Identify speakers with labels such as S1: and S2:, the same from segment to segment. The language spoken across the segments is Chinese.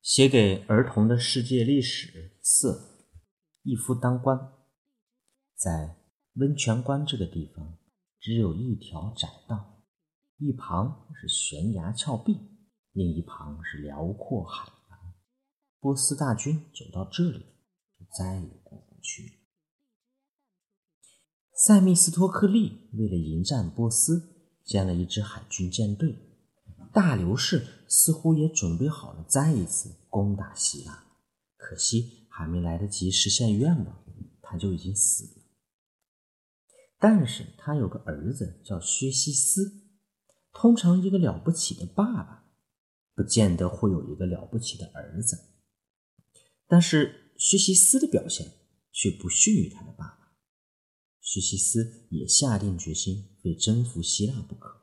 S1: 写给儿童的世界历史四：一夫当关。在温泉关这个地方，只有一条窄道，一旁是悬崖峭壁，另一旁是辽阔海洋。波斯大军走到这里，就再也过不去。塞密斯托克利为了迎战波斯，建了一支海军舰队。大流士似乎也准备好了再一次攻打希腊，可惜还没来得及实现愿望，他就已经死了。但是他有个儿子叫薛西斯。通常一个了不起的爸爸，不见得会有一个了不起的儿子。但是薛西斯的表现却不逊于他的爸爸。薛西斯也下定决心非征服希腊不可。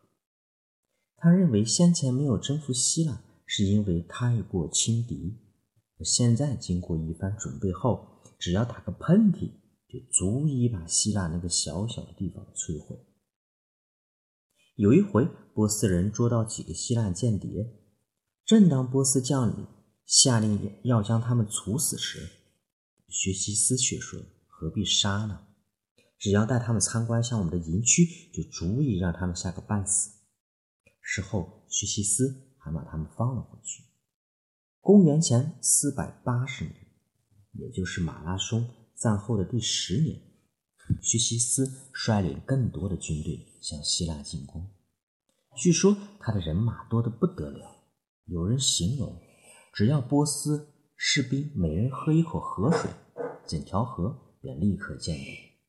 S1: 他认为先前没有征服希腊，是因为太过轻敌。现在经过一番准备后，只要打个喷嚏，就足以把希腊那个小小的地方摧毁。有一回，波斯人捉到几个希腊间谍，正当波斯将领下令要将他们处死时，薛西斯却说：“何必杀呢？只要带他们参观下我们的营区，就足以让他们吓个半死。”事后，薛西斯还把他们放了回去。公元前四百八十年，也就是马拉松战后的第十年，薛西斯率领更多的军队向希腊进攻。据说他的人马多得不得了，有人形容，只要波斯士兵每人喝一口河水，整条河便立刻见底；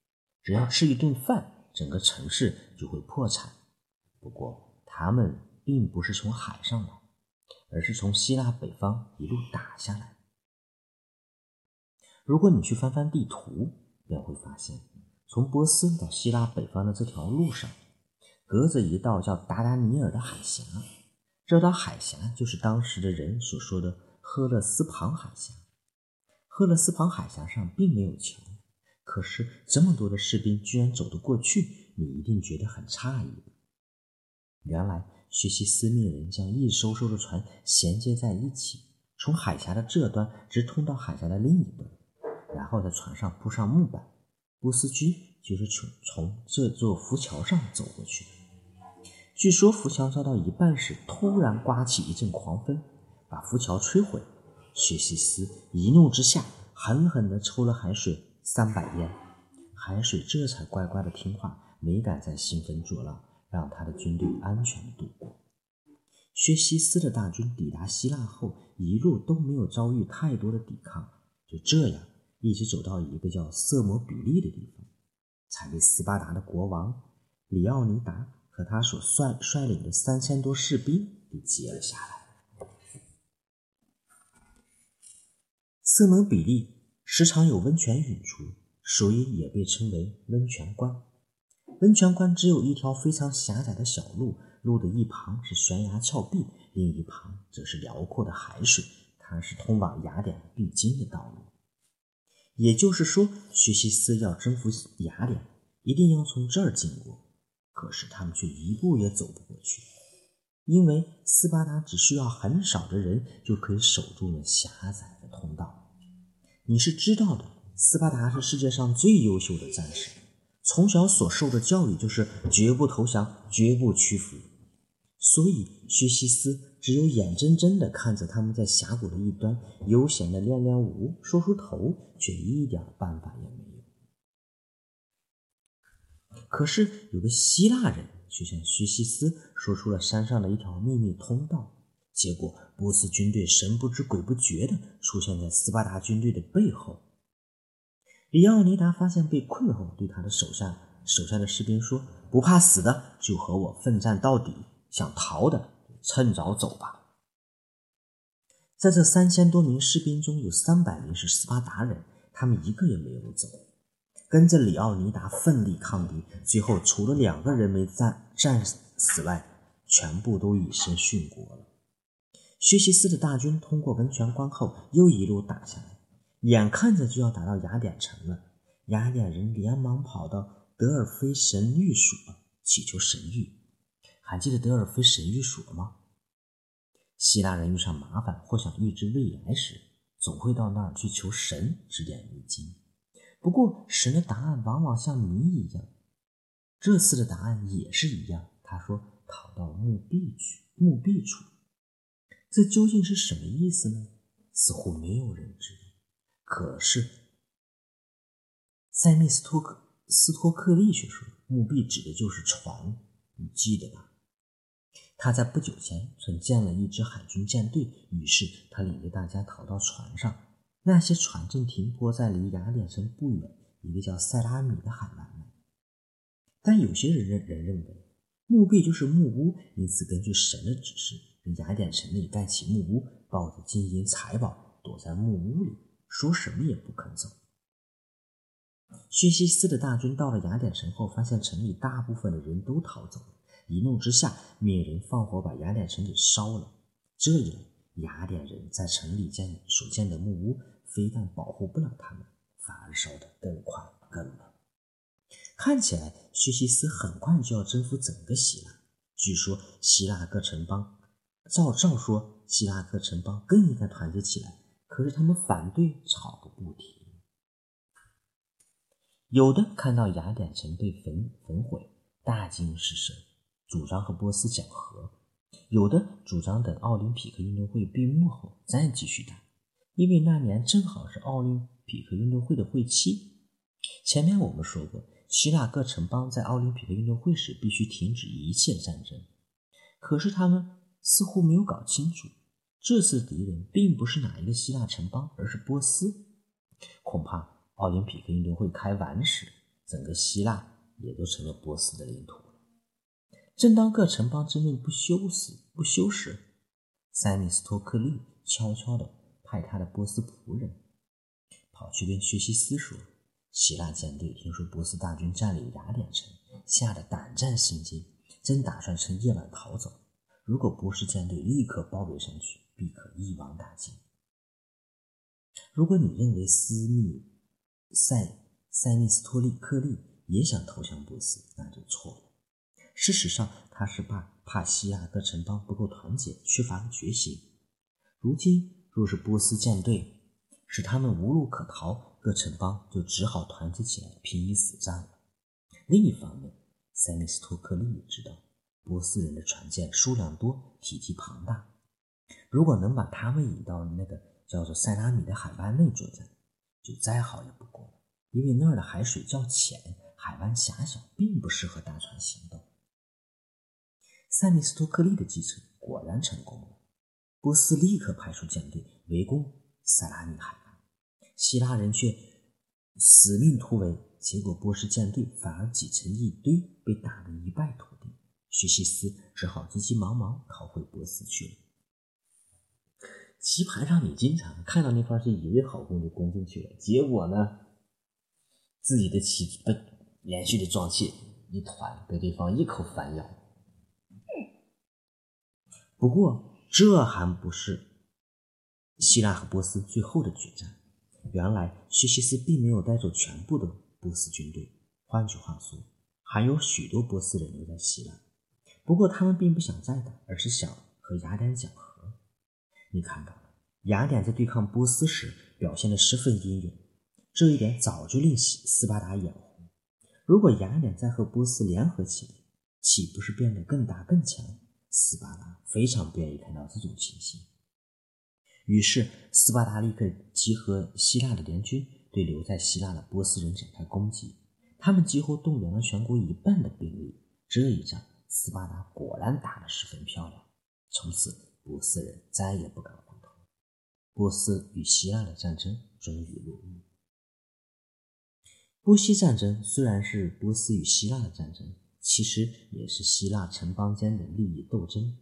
S1: 只要吃一顿饭，整个城市就会破产。不过，他们并不是从海上来，而是从希腊北方一路打下来。如果你去翻翻地图，便会发现，从波斯到希腊北方的这条路上，隔着一道叫达达尼尔的海峡。这道海峡就是当时的人所说的赫勒斯旁海峡。赫勒斯旁海峡上并没有桥，可是这么多的士兵居然走得过去，你一定觉得很诧异。原来，薛西斯命人将一艘艘的船衔接在一起，从海峡的这端直通到海峡的另一端，然后在船上铺上木板。波斯军就是从从这座浮桥上走过去的。据说浮桥造到一半时，突然刮起一阵狂风，把浮桥摧毁。薛西斯一怒之下，狠狠地抽了海水三百烟，海水这才乖乖的听话，没敢再兴风作浪。让他的军队安全的度过。薛西斯的大军抵达希腊后，一路都没有遭遇太多的抵抗，就这样一直走到一个叫色摩比利的地方，才被斯巴达的国王里奥尼达和他所率率领的三千多士兵给截了下来。色摩比利时常有温泉涌出，所以也被称为温泉关。温泉关只有一条非常狭窄的小路，路的一旁是悬崖峭壁，另一旁则是辽阔的海水。它是通往雅典必经的道路。也就是说，薛西斯要征服雅典，一定要从这儿经过。可是他们却一步也走不过去，因为斯巴达只需要很少的人就可以守住了狭窄的通道。你是知道的，斯巴达是世界上最优秀的战士。从小所受的教育就是绝不投降，绝不屈服，所以薛西斯只有眼睁睁地看着他们在峡谷的一端悠闲地练练舞、梳梳头，却一点办法也没有。可是有个希腊人却向薛西斯说出了山上的一条秘密通道，结果波斯军队神不知鬼不觉地出现在斯巴达军队的背后。里奥尼达发现被困后，对他的手下手下的士兵说：“不怕死的就和我奋战到底，想逃的趁早走吧。”在这三千多名士兵中，有三百名是斯巴达人，他们一个也没有走，跟着里奥尼达奋力抗敌。最后，除了两个人没战战死外，全部都以身殉国了。薛西斯的大军通过温泉关后，又一路打下来。眼看着就要打到雅典城了，雅典人连忙跑到德尔菲神谕所祈求神谕。还记得德尔菲神谕所吗？希腊人遇上麻烦或想预知未来时，总会到那儿去求神指点迷津。不过，神的答案往往像谜一样。这次的答案也是一样。他说：“逃到墓壁去，墓壁处。”这究竟是什么意思呢？似乎没有人知道。可是，塞密斯托克斯托克利却说：“墓壁指的就是船，你记得吧？”他在不久前曾建了一支海军舰队，于是他领着大家逃到船上。那些船正停泊在离雅典城不远一个叫塞拉米的海湾内。但有些人认人认为墓壁就是木屋，因此根据神的指示，在雅典城内盖起木屋，抱着金银财宝躲在木屋里，说什么也不肯走。薛西斯的大军到了雅典城后，发现城里大部分的人都逃走了。一怒之下，命人放火把雅典城给烧了。这一来，雅典人在城里建所建的木屋，非但保护不了他们，反而烧得更快更猛。看起来，薛西斯很快就要征服整个希腊。据说，希腊各城邦照照说，希腊各城邦更应该团结起来，可是他们反对，吵个不停。有的看到雅典城被焚焚毁，大惊失色。主张和波斯讲和，有的主张等奥林匹克运动会闭幕后再继续打，因为那年正好是奥林匹克运动会的会期。前面我们说过，希腊各城邦在奥林匹克运动会时必须停止一切战争，可是他们似乎没有搞清楚，这次敌人并不是哪一个希腊城邦，而是波斯。恐怕奥林匹克运动会开完时，整个希腊也都成了波斯的领土了。正当各城邦争论不休时，不休时，塞米斯托克利悄悄地派他的波斯仆人跑去跟薛西斯说：“希腊舰队听说波斯大军占领雅典城，吓得胆战心惊，正打算趁夜晚逃走。如果波斯舰队立刻包围上去，必可一网打尽。如果你认为斯密塞塞密斯托利克利也想投降波斯，那就错了。”事实上，他是怕怕西亚各城邦不够团结，缺乏了决心。如今，若是波斯舰队使他们无路可逃，各城邦就只好团结起来，拼一死战了。另一方面，塞米斯托克利也知道，波斯人的船舰数量多，体积庞大，如果能把他们引到那个叫做塞拉米的海湾内作战，就再好也不过了。因为那儿的海水较浅，海湾狭小，并不适合大船行动。塞米斯托克利的计策果然成功了，波斯立刻派出舰队围攻塞拉米海湾，希腊人却死命突围，结果波斯舰队反而挤成一堆，被打得一败涂地。薛西斯只好急急忙忙逃回波斯去了。棋盘上，你经常看到那块是以为好攻就攻进去了，结果呢，自己的棋被连续的撞起一团，被对方一口反咬。不过，这还不是希腊和波斯最后的决战。原来，薛西斯并没有带走全部的波斯军队，换句话说，还有许多波斯人留在希腊。不过，他们并不想再打，而是想和雅典讲和。你看到，雅典在对抗波斯时表现得十分英勇，这一点早就令斯斯巴达眼红。如果雅典再和波斯联合起来，岂不是变得更大更强？斯巴达非常不愿意看到这种情形，于是斯巴达立刻集合希腊的联军，对留在希腊的波斯人展开攻击。他们几乎动员了全国一半的兵力。这一仗，斯巴达果然打得十分漂亮。从此，波斯人再也不敢。波斯与希腊的战争终于落幕。波西战争虽然是波斯与希腊的战争。其实也是希腊城邦间的利益斗争。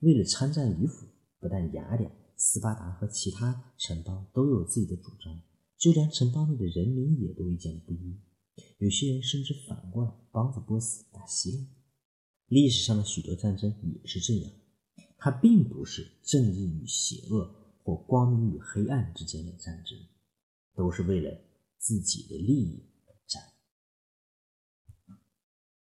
S1: 为了参战与否，不但雅典、斯巴达和其他城邦都有自己的主张，就连城邦内的人民也都意见不一。有些人甚至反过来帮着波斯打希腊。历史上的许多战争也是这样，它并不是正义与邪恶或光明与黑暗之间的战争，都是为了自己的利益